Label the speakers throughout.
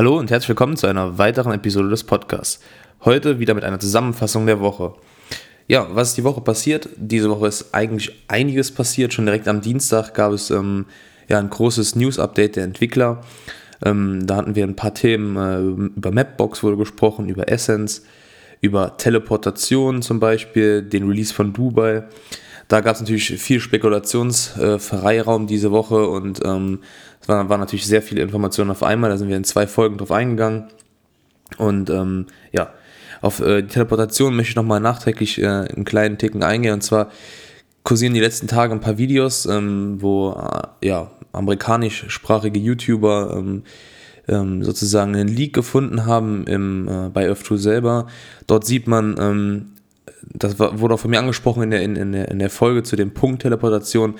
Speaker 1: Hallo und herzlich willkommen zu einer weiteren Episode des Podcasts. Heute wieder mit einer Zusammenfassung der Woche. Ja, was ist die Woche passiert? Diese Woche ist eigentlich einiges passiert. Schon direkt am Dienstag gab es ähm, ja, ein großes News-Update der Entwickler. Ähm, da hatten wir ein paar Themen, äh, über Mapbox wurde gesprochen, über Essence, über Teleportation zum Beispiel, den Release von Dubai. Da gab es natürlich viel Spekulationsfreiraum äh, diese Woche und ähm, es waren, waren natürlich sehr viele Informationen auf einmal. Da sind wir in zwei Folgen drauf eingegangen. Und ähm, ja, auf äh, die Teleportation möchte ich nochmal nachträglich äh, einen kleinen Ticken eingehen. Und zwar kursieren die letzten Tage ein paar Videos, ähm, wo äh, ja, amerikanischsprachige YouTuber ähm, ähm, sozusagen einen Leak gefunden haben im, äh, bei Earth2 selber. Dort sieht man, ähm, das wurde auch von mir angesprochen in der, in, in der, in der Folge zu dem Punkt Teleportation,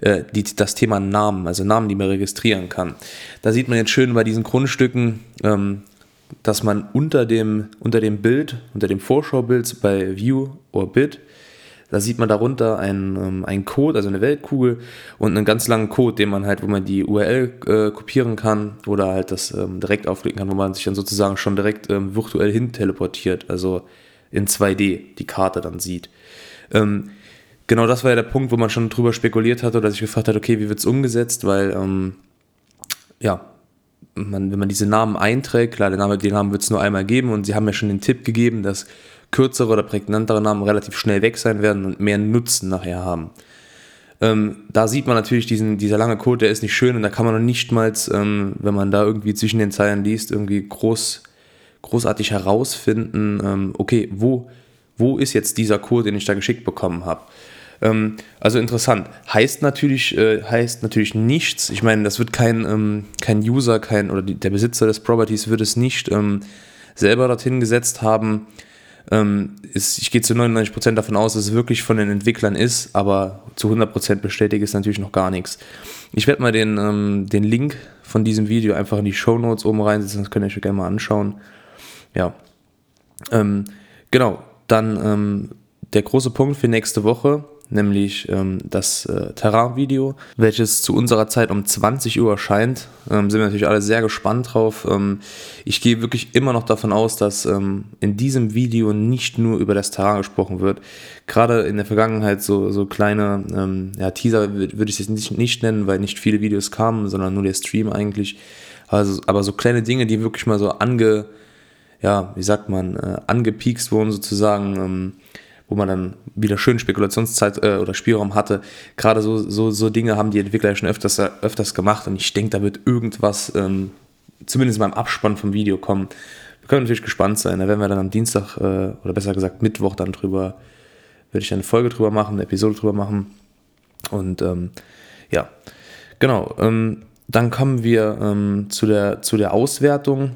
Speaker 1: äh, die, das Thema Namen, also Namen, die man registrieren kann. Da sieht man jetzt schön bei diesen Grundstücken, ähm, dass man unter dem, unter dem Bild, unter dem Vorschaubild bei View or Bit, da sieht man darunter einen, ähm, einen Code, also eine Weltkugel und einen ganz langen Code, den man halt, wo man die URL äh, kopieren kann oder halt das ähm, direkt aufklicken kann, wo man sich dann sozusagen schon direkt ähm, virtuell hin teleportiert, also in 2D die Karte dann sieht. Ähm, genau das war ja der Punkt, wo man schon drüber spekuliert hatte oder sich gefragt hat, okay, wie wird es umgesetzt, weil ähm, ja, man, wenn man diese Namen einträgt, klar, den Namen, Namen wird es nur einmal geben und sie haben ja schon den Tipp gegeben, dass kürzere oder prägnantere Namen relativ schnell weg sein werden und mehr Nutzen nachher haben. Ähm, da sieht man natürlich diesen, dieser lange Code, der ist nicht schön und da kann man noch nicht mal, ähm, wenn man da irgendwie zwischen den Zeilen liest, irgendwie groß, großartig herausfinden, ähm, okay, wo, wo ist jetzt dieser Code, den ich da geschickt bekommen habe. Ähm, also interessant. Heißt natürlich, äh, heißt natürlich nichts. Ich meine, das wird kein, ähm, kein User, kein, oder die, der Besitzer des Properties wird es nicht ähm, selber dorthin gesetzt haben. Ähm, ist, ich gehe zu 99% davon aus, dass es wirklich von den Entwicklern ist, aber zu 100% bestätigt ist natürlich noch gar nichts. Ich werde mal den, ähm, den Link von diesem Video einfach in die Show Notes oben reinsetzen, das könnt ihr euch gerne mal anschauen. Ja. Ähm, genau, dann der große Punkt für nächste Woche nämlich ähm, das äh, Terrain-Video, welches zu unserer Zeit um 20 Uhr erscheint. Ähm, sind wir natürlich alle sehr gespannt drauf. Ähm, ich gehe wirklich immer noch davon aus, dass ähm, in diesem Video nicht nur über das Terrain gesprochen wird. Gerade in der Vergangenheit so, so kleine ähm, ja, Teaser würde ich es nicht, nicht nennen, weil nicht viele Videos kamen, sondern nur der Stream eigentlich. Also, aber so kleine Dinge, die wirklich mal so ange, ja, wie sagt man, äh, angepiekst wurden sozusagen ähm, wo man dann wieder schön Spekulationszeit äh, oder Spielraum hatte. Gerade so, so, so Dinge haben die Entwickler ja schon öfters, öfters gemacht und ich denke, da wird irgendwas, ähm, zumindest beim Abspann vom Video kommen. Wir können natürlich gespannt sein. Da werden wir dann am Dienstag äh, oder besser gesagt Mittwoch dann drüber, würde ich eine Folge drüber machen, eine Episode drüber machen. Und ähm, ja, genau. Ähm, dann kommen wir ähm, zu, der, zu der Auswertung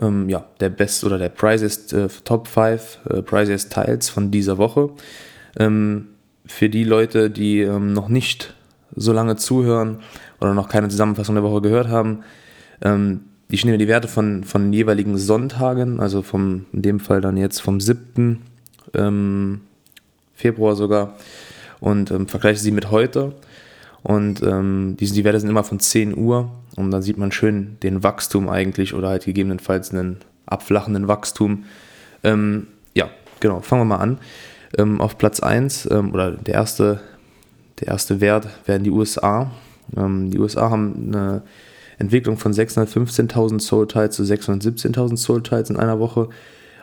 Speaker 1: ähm, ja, der Best oder der Prizes äh, Top 5 äh, Prizes Tiles von dieser Woche. Ähm, für die Leute, die ähm, noch nicht so lange zuhören oder noch keine Zusammenfassung der Woche gehört haben, ähm, ich nehme die Werte von, von jeweiligen Sonntagen, also vom, in dem Fall dann jetzt vom 7. Ähm, Februar sogar, und ähm, vergleiche sie mit heute. Und diese, die Werte sind immer von 10 Uhr und dann sieht man schön den Wachstum eigentlich oder halt gegebenenfalls einen abflachenden Wachstum. Ähm, ja, genau, fangen wir mal an. Ähm, auf Platz 1 ähm, oder der erste, der erste Wert werden die USA. Ähm, die USA haben eine Entwicklung von 615.000 Soul Tiles zu 617.000 Soul Tiles in einer Woche.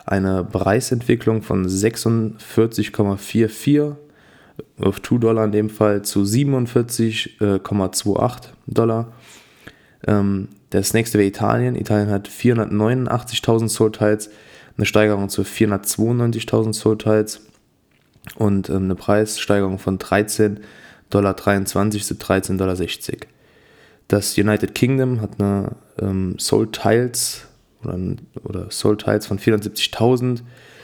Speaker 1: Eine Preisentwicklung von 46,44 auf 2 Dollar in dem Fall zu 47,28 Dollar. Ähm, das nächste wäre Italien. Italien hat 489.000 Soul Tiles, eine Steigerung zu 492.000 Soul Tiles und ähm, eine Preissteigerung von 13,23 Dollar zu 13,60 Dollar. Das United Kingdom hat eine ähm, Soul Tiles oder, oder Soul Tiles von 470.000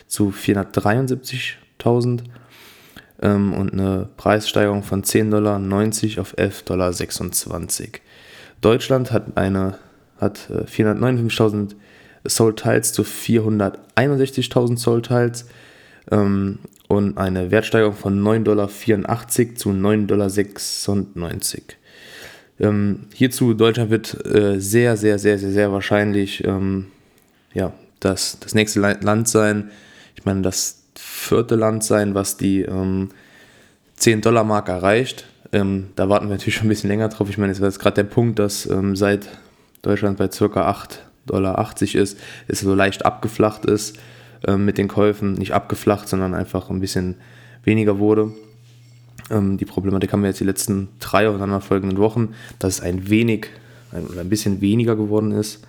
Speaker 1: zu 473.000 ähm, und eine Preissteigerung von 10,90 Dollar auf 11,26 Dollar. Deutschland hat eine hat 459.000 äh, Soul Tiles zu 461.000 Soul Tiles ähm, und eine Wertsteigerung von 9,84 Dollar zu 9,96 Dollar. Ähm, hierzu, Deutschland wird äh, sehr, sehr, sehr, sehr, sehr wahrscheinlich ähm, ja, das, das nächste Land sein. Ich meine, das vierte Land sein, was die ähm, 10-Dollar-Mark erreicht. Ähm, da warten wir natürlich schon ein bisschen länger drauf. Ich meine, es war jetzt gerade der Punkt, dass ähm, seit Deutschland bei ca. 8,80 Dollar ist, es so leicht abgeflacht ist ähm, mit den Käufen. Nicht abgeflacht, sondern einfach ein bisschen weniger wurde. Ähm, die Problematik haben wir jetzt die letzten drei aufeinanderfolgenden Wochen, dass es ein wenig ein, oder ein bisschen weniger geworden ist.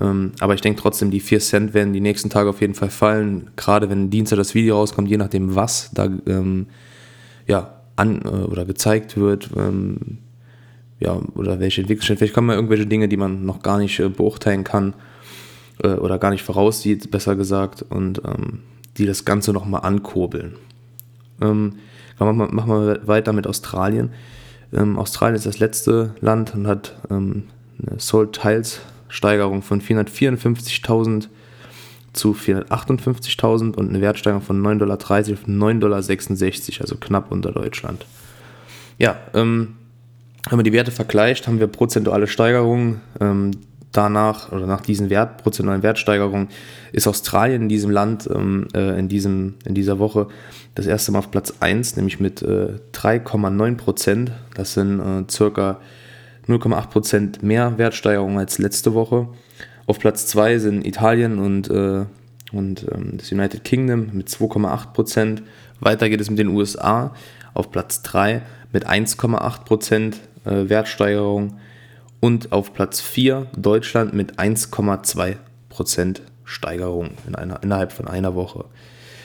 Speaker 1: Ähm, aber ich denke trotzdem, die 4 Cent werden die nächsten Tage auf jeden Fall fallen. Gerade wenn Dienstag das Video rauskommt, je nachdem, was da ähm, ja, an äh, oder gezeigt wird. Ähm, ja, oder welche Entwicklung. Vielleicht kommen ja irgendwelche Dinge, die man noch gar nicht äh, beurteilen kann äh, oder gar nicht voraussieht, besser gesagt, und ähm, die das Ganze nochmal ankurbeln. Ähm, machen, wir, machen wir weiter mit Australien. Ähm, Australien ist das letzte Land und hat ähm, eine Sold Tiles Steigerung von 454.000 zu 458.000 und eine Wertsteigerung von 9,30 Dollar auf 9,66 Dollar, also knapp unter Deutschland. Ja, ähm, wenn man die Werte vergleicht, haben wir prozentuale Steigerungen. Ähm, danach oder nach diesen Wert, prozentualen Wertsteigerungen ist Australien in diesem Land ähm, äh, in, diesem, in dieser Woche das erste Mal auf Platz 1, nämlich mit äh, 3,9 Prozent. Das sind äh, circa 0,8% mehr Wertsteigerung als letzte Woche. Auf Platz 2 sind Italien und, äh, und ähm, das United Kingdom mit 2,8%. Weiter geht es mit den USA auf Platz 3 mit 1,8% äh, Wertsteigerung. Und auf Platz 4 Deutschland mit 1,2% Steigerung in einer, innerhalb von einer Woche.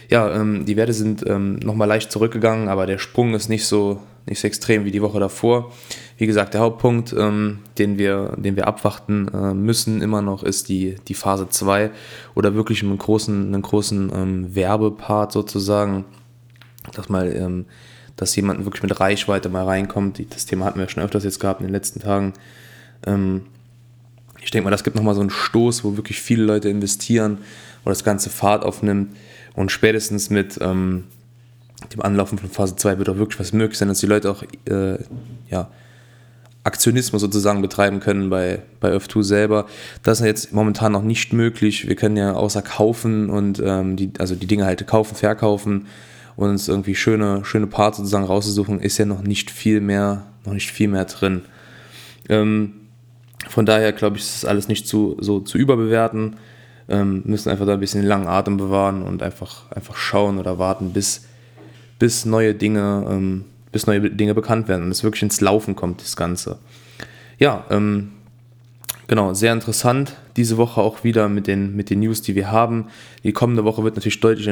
Speaker 1: Ja, ähm, die Werte sind ähm, nochmal leicht zurückgegangen, aber der Sprung ist nicht so, nicht so extrem wie die Woche davor. Wie gesagt, der Hauptpunkt, ähm, den, wir, den wir abwarten äh, müssen immer noch, ist die, die Phase 2 oder wirklich einen großen, einen großen ähm, Werbepart sozusagen, dass mal, ähm, dass jemand wirklich mit Reichweite mal reinkommt. Das Thema hatten wir schon öfters jetzt gehabt in den letzten Tagen. Ähm, ich denke mal, das gibt nochmal so einen Stoß, wo wirklich viele Leute investieren, wo das ganze Fahrt aufnimmt und spätestens mit ähm, dem Anlaufen von Phase 2 wird auch wirklich was möglich sein, dass die Leute auch äh, ja, Aktionismus sozusagen betreiben können bei, bei Öf2 selber. Das ist jetzt momentan noch nicht möglich. Wir können ja außer kaufen und ähm, die, also die Dinge halt kaufen, verkaufen und uns irgendwie schöne, schöne Parts sozusagen rauszusuchen, ist ja noch nicht viel mehr, noch nicht viel mehr drin. Ähm, von daher glaube ich, ist das alles nicht zu, so zu überbewerten. Ähm, müssen einfach da ein bisschen langen Atem bewahren und einfach, einfach schauen oder warten, bis, bis neue Dinge, ähm, bis neue Dinge bekannt werden und es wirklich ins Laufen kommt, das Ganze. Ja, ähm, genau, sehr interessant. Diese Woche auch wieder mit den, mit den News, die wir haben. Die kommende Woche wird natürlich deutlich,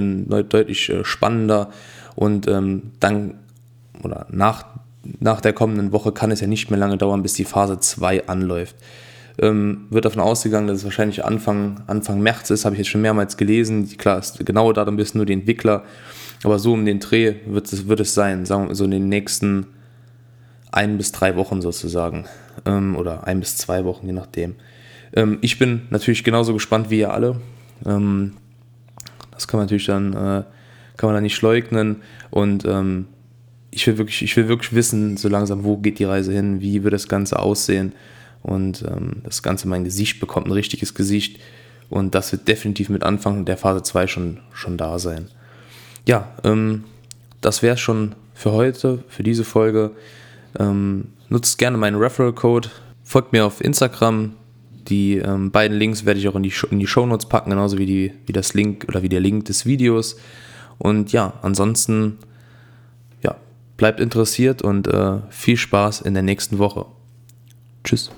Speaker 1: deutlich äh, spannender und ähm, dann oder nach, nach der kommenden Woche kann es ja nicht mehr lange dauern, bis die Phase 2 anläuft. Ähm, wird davon ausgegangen, dass es wahrscheinlich Anfang, Anfang März ist, habe ich jetzt schon mehrmals gelesen. Klar, das genaue Datum wissen nur die Entwickler, aber so um den Dreh wird es, wird es sein, sagen wir so in den nächsten ein bis drei Wochen sozusagen. Ähm, oder ein bis zwei Wochen, je nachdem. Ähm, ich bin natürlich genauso gespannt wie ihr alle. Ähm, das kann man natürlich dann, äh, kann man dann nicht leugnen. Und ähm, ich will wirklich, ich will wirklich wissen, so langsam, wo geht die Reise hin, wie wird das Ganze aussehen und ähm, das Ganze mein Gesicht bekommt, ein richtiges Gesicht und das wird definitiv mit Anfang der Phase 2 schon, schon da sein. Ja, ähm, das wäre schon für heute, für diese Folge. Ähm, nutzt gerne meinen Referral-Code, folgt mir auf Instagram. Die ähm, beiden Links werde ich auch in die, in die Show Notes packen, genauso wie, die, wie das Link oder wie der Link des Videos. Und ja, ansonsten ja, bleibt interessiert und äh, viel Spaß in der nächsten Woche. Tschüss.